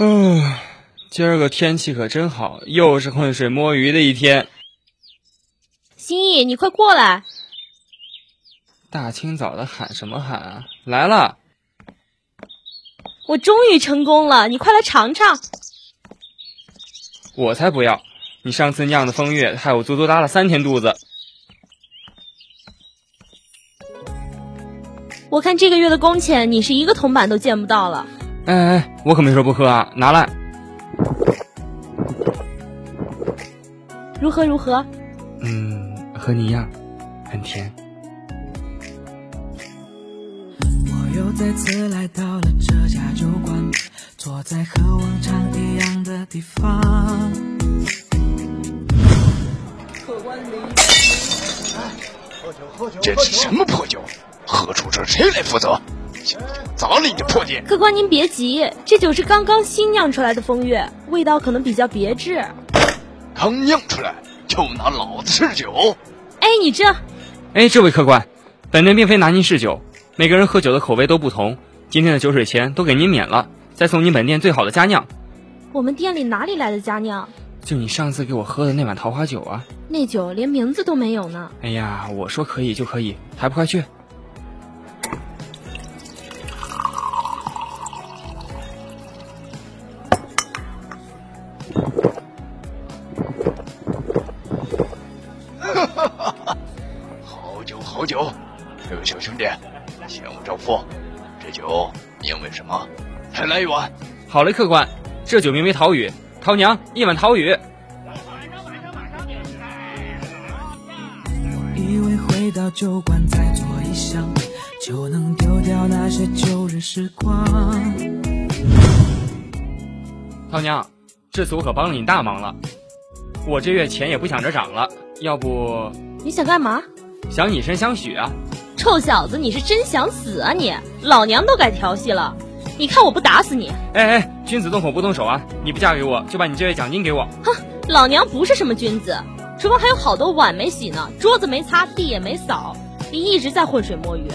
嗯，今儿个天气可真好，又是浑水摸鱼的一天。心意，你快过来！大清早的喊什么喊啊？来了！我终于成功了，你快来尝尝。我才不要！你上次酿的风月，害我足足拉了三天肚子。我看这个月的工钱，你是一个铜板都见不到了。哎哎，我可没说不喝啊！拿来。如何如何？嗯，和你一样，很甜。我又再次来到了这家酒馆，坐在和往常一样的地方。这是什么破酒？喝出这谁来负责？砸了你这破店！客官您别急，这酒是刚刚新酿出来的风月，味道可能比较别致。刚酿出来就拿老子试酒？哎，你这……哎，这位客官，本店并非拿您试酒，每个人喝酒的口味都不同，今天的酒水钱都给您免了，再送您本店最好的佳酿。我们店里哪里来的佳酿？就你上次给我喝的那碗桃花酒啊！那酒连名字都没有呢。哎呀，我说可以就可以，还不快去！来一碗。好嘞，客官，这酒名为桃雨，桃娘一碗桃雨。我以为回到酒馆再坐一厢，就能丢掉那些旧日时光。桃娘，这次我可帮了你大忙了，我这月钱也不想着涨了，要不你想干嘛？想以身相许啊！臭小子，你是真想死啊你！老娘都改调戏了，你看我不打死你！哎哎，君子动口不动手啊！你不嫁给我，就把你这月奖金给我。哼，老娘不是什么君子，厨房还有好多碗没洗呢，桌子没擦，地也没扫，你一直在浑水摸鱼，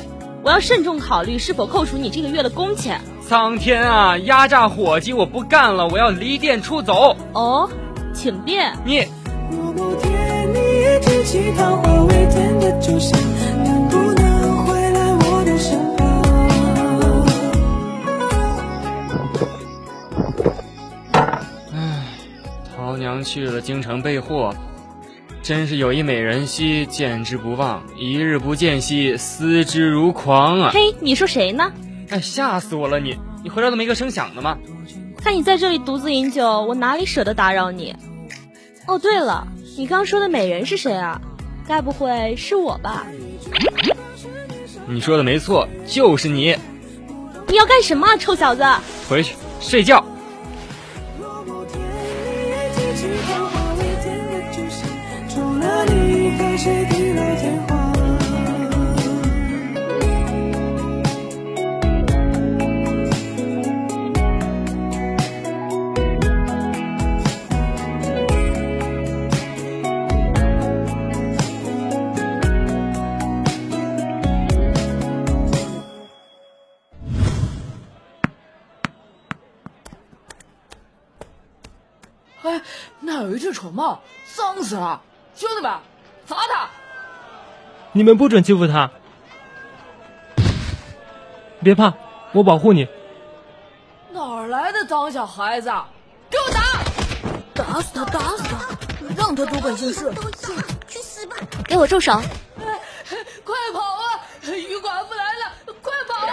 我要慎重考虑是否扣除你这个月的工钱。苍天啊！压榨伙计，我不干了，我要离店出走。哦，请便。你。桃娘去了京城备货，真是有一美人兮见之不忘，一日不见兮思之如狂啊！嘿，你说谁呢？哎，吓死我了！你你回来都没个声响的吗？看你在这里独自饮酒，我哪里舍得打扰你？哦，对了，你刚说的美人是谁啊？该不会是我吧？你说的没错，就是你。你要干什么，臭小子？回去睡觉。有一只蠢猫，脏死了！兄弟们，砸他！你们不准欺负他！别怕，我保护你。哪来的脏小孩子？给我打！打死他！打死他！让他多管闲事！去死吧！给我住手！快跑啊！于寡妇来了！快跑啊！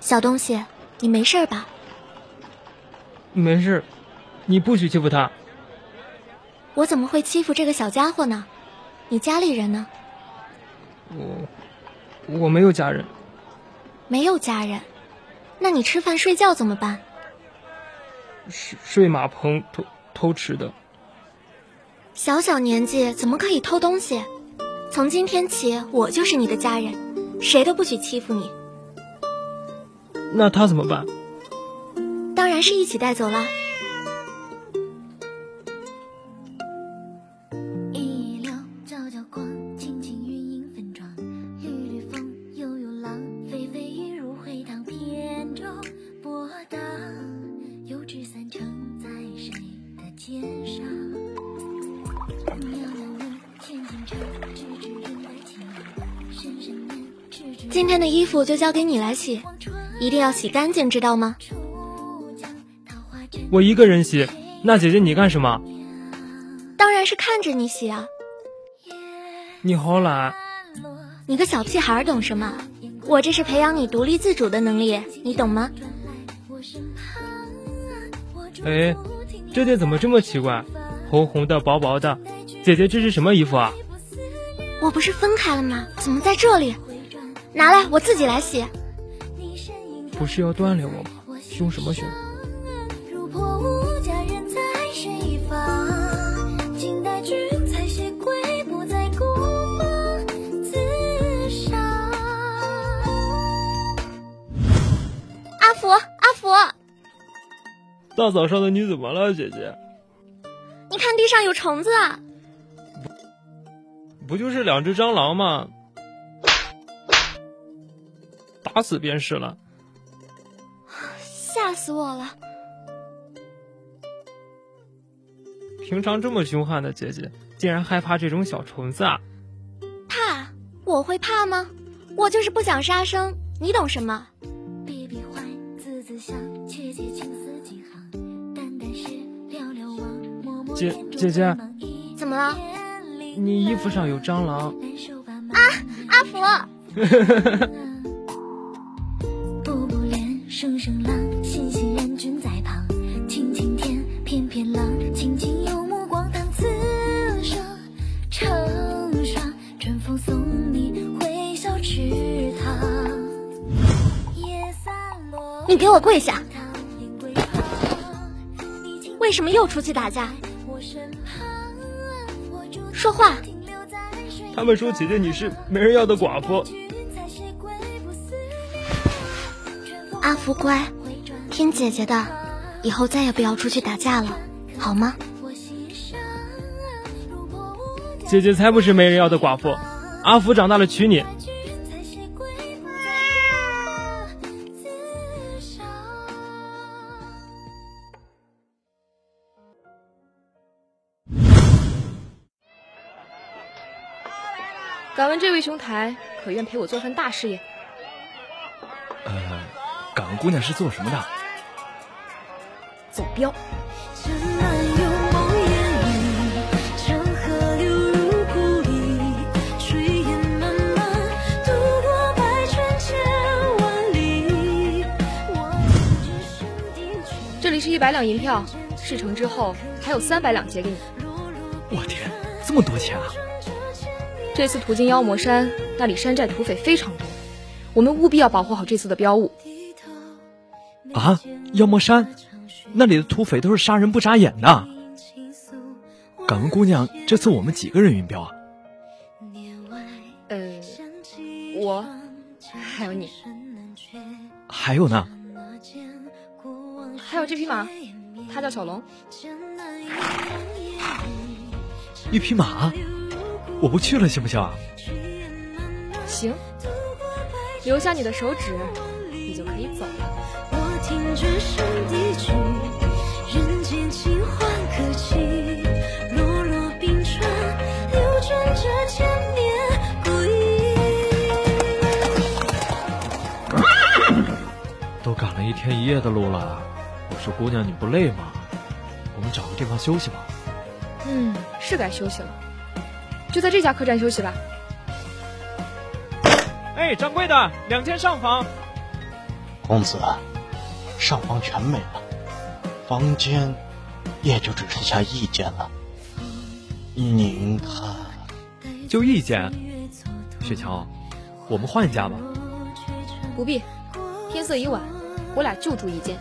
小东西。你没事吧？没事，你不许欺负他。我怎么会欺负这个小家伙呢？你家里人呢？我我没有家人。没有家人，那你吃饭睡觉怎么办？睡睡马棚偷偷吃的。小小年纪怎么可以偷东西？从今天起，我就是你的家人，谁都不许欺负你。那他怎么办？当然是一起带走了。今天的衣服就交给你来洗，一定要洗干净，知道吗？我一个人洗，那姐姐你干什么？当然是看着你洗啊！你好懒，你个小屁孩懂什么？我这是培养你独立自主的能力，你懂吗？哎，这件怎么这么奇怪？红红的，薄薄的，姐姐这是什么衣服啊？我不是分开了吗？怎么在这里？拿来，我自己来洗。不是要锻炼我吗？凶什么凶？大早上的你怎么了，姐姐？你看地上有虫子啊！不就是两只蟑螂吗？打死便是了。吓死我了！平常这么凶悍的姐姐，竟然害怕这种小虫子啊！怕？我会怕吗？我就是不想杀生，你懂什么？比比欢，字字香，切切青姐姐姐怎么了？你衣服上有蟑螂。难受吧吗？阿福，步步恋，声声浪，欣欣然君在旁。清清天，翩翩浪，轻轻有目光荡此生成双。春风送你回小池塘。夜散落，你给我跪下！为什么又出去打架？说话！他们说姐姐你是没人要的寡妇。阿福乖，听姐姐的，以后再也不要出去打架了，好吗？姐姐才不是没人要的寡妇，阿福长大了娶你。兄台，可愿陪我做份大事业？呃，敢问姑娘是做什么的？走镖。这里是一百两银票，事成之后还有三百两结给你。我天，这么多钱啊！这次途经妖魔山，那里山寨土匪非常多，我们务必要保护好这次的镖物。啊，妖魔山，那里的土匪都是杀人不眨眼的。敢问姑娘，这次我们几个人运镖啊？呃，我还有你，还有呢？还有这匹马，它叫小龙。一匹马？我不去了行不行啊？行，留下你的手指，你就可以走了。我听只身地去，人间清欢可期。落落冰川，流转着千年。都赶了一天一夜的路了，我说姑娘你不累吗？我们找个地方休息吧。嗯，是该休息了，就在这家客栈休息吧。哎，掌柜的，两间上房。公子，上房全没了，房间也就只剩下一间了。您看，就一间。雪乔，我们换一家吧。不必，天色已晚，我俩就住一间。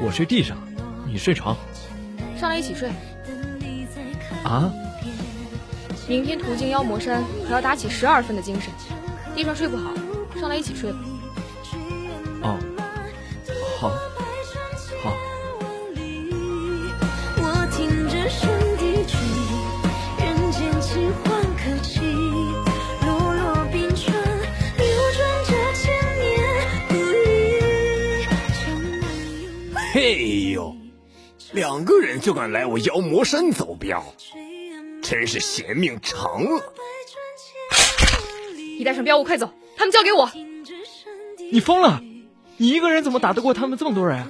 我睡地上，你睡床。上来一起睡。啊？明天途经妖魔山，可要打起十二分的精神。地上睡不好，上来一起睡吧。哦，好，好。我听着身地去，人间清欢可期。落落冰川，流转着千年故忆。江南有嘿呦，两个人就敢来我妖魔山走镖，真是嫌命长了。你带上镖物快走，他们交给我。你疯了？你一个人怎么打得过他们这么多人啊？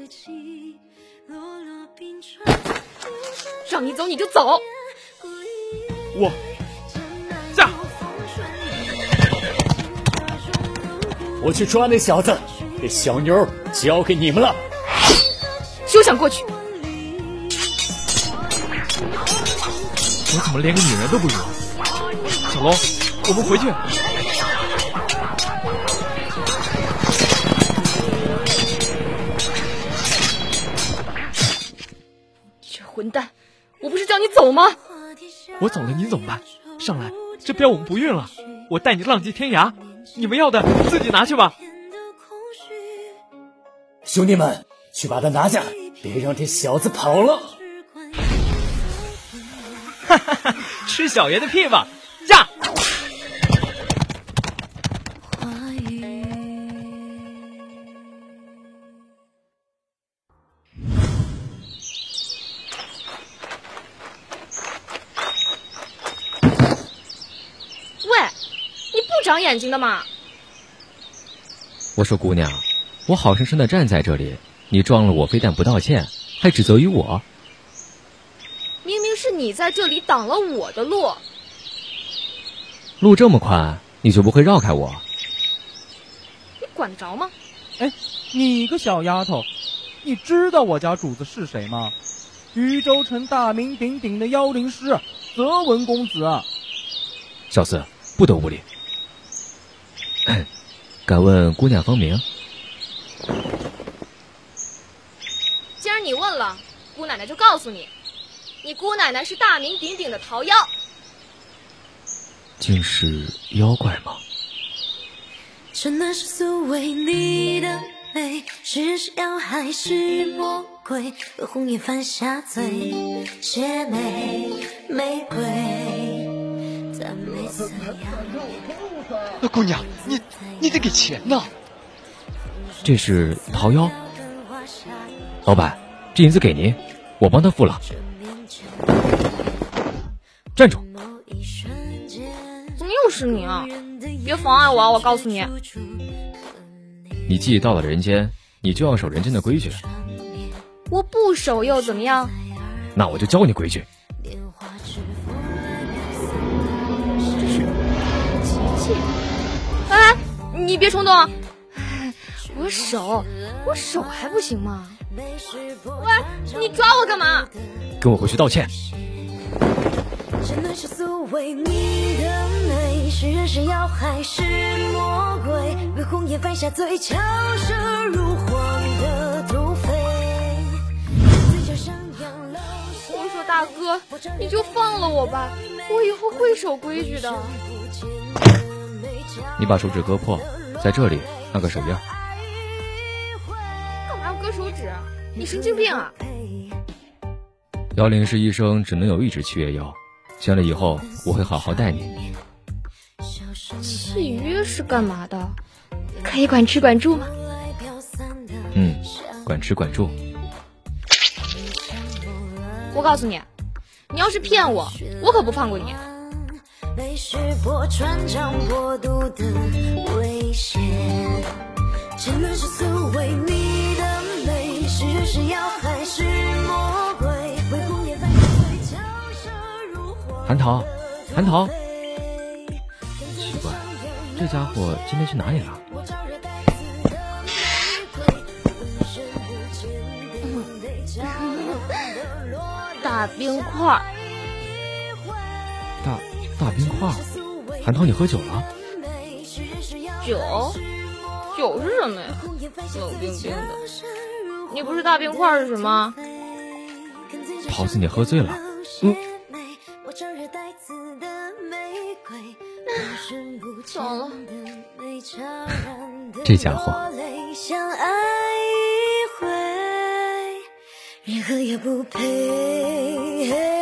让你走你就走。我下。我去抓那小子，这小妞交给你们了。休想过去！我怎么连个女人都不如？小龙，我们回去。这混蛋！我不是叫你走吗？我走了，你怎么办？上来，这镖我们不运了，我带你浪迹天涯。你们要的自己拿去吧。兄弟们，去把他拿下，别让这小子跑了。吃小爷的屁吧！驾！喂，你不长眼睛的吗？我说姑娘，我好生生的站在这里，你撞了我，非但不道歉，还指责于我。你在这里挡了我的路。路这么宽，你就不会绕开我？你管得着吗？哎，你个小丫头，你知道我家主子是谁吗？禹州城大名鼎鼎的妖灵师泽文公子。小厮，不得无礼。敢问姑娘芳名？既然你问了，姑奶奶就告诉你，你姑奶奶是大名鼎鼎的桃妖。竟是妖怪吗？真的是素为你的美，是是妖还是魔鬼？和红颜犯下罪，邪魅玫瑰？姑娘，你你得给钱呐！这是桃妖。老板，这银子给您，我帮他付了。站住！怎么又是你啊？别妨碍我啊！我告诉你，你既到了人间，你就要守人间的规矩。我不守又怎么样？那我就教你规矩。哎，你别冲动！我手，我手还不行吗？喂，你抓我干嘛？跟我回去道歉。真的是素为你的美，是人是妖还是魔鬼？为红颜犯下罪，巧舌如簧的毒妃。我说大哥，你就放了我吧，我以后会守规矩的。你把手指割破，在这里按个手印。割手指？你神经病啊！幺零是医生只能有一只契约妖，签了以后我会好好待你。契约是干嘛的？可以管吃管住吗？嗯，管吃管住。我告诉你，你要是骗我，我可不放过你。被识破穿肠破肚的危险，真的是素为你韩桃，韩桃，奇怪，这家伙今天去哪里了？大冰块。大大冰块。韩桃，你喝酒了？酒？酒是什么呀？冷冰冰的。你不是大冰块是什么？桃子，你喝醉了。嗯。走了。这家伙。任何也不配。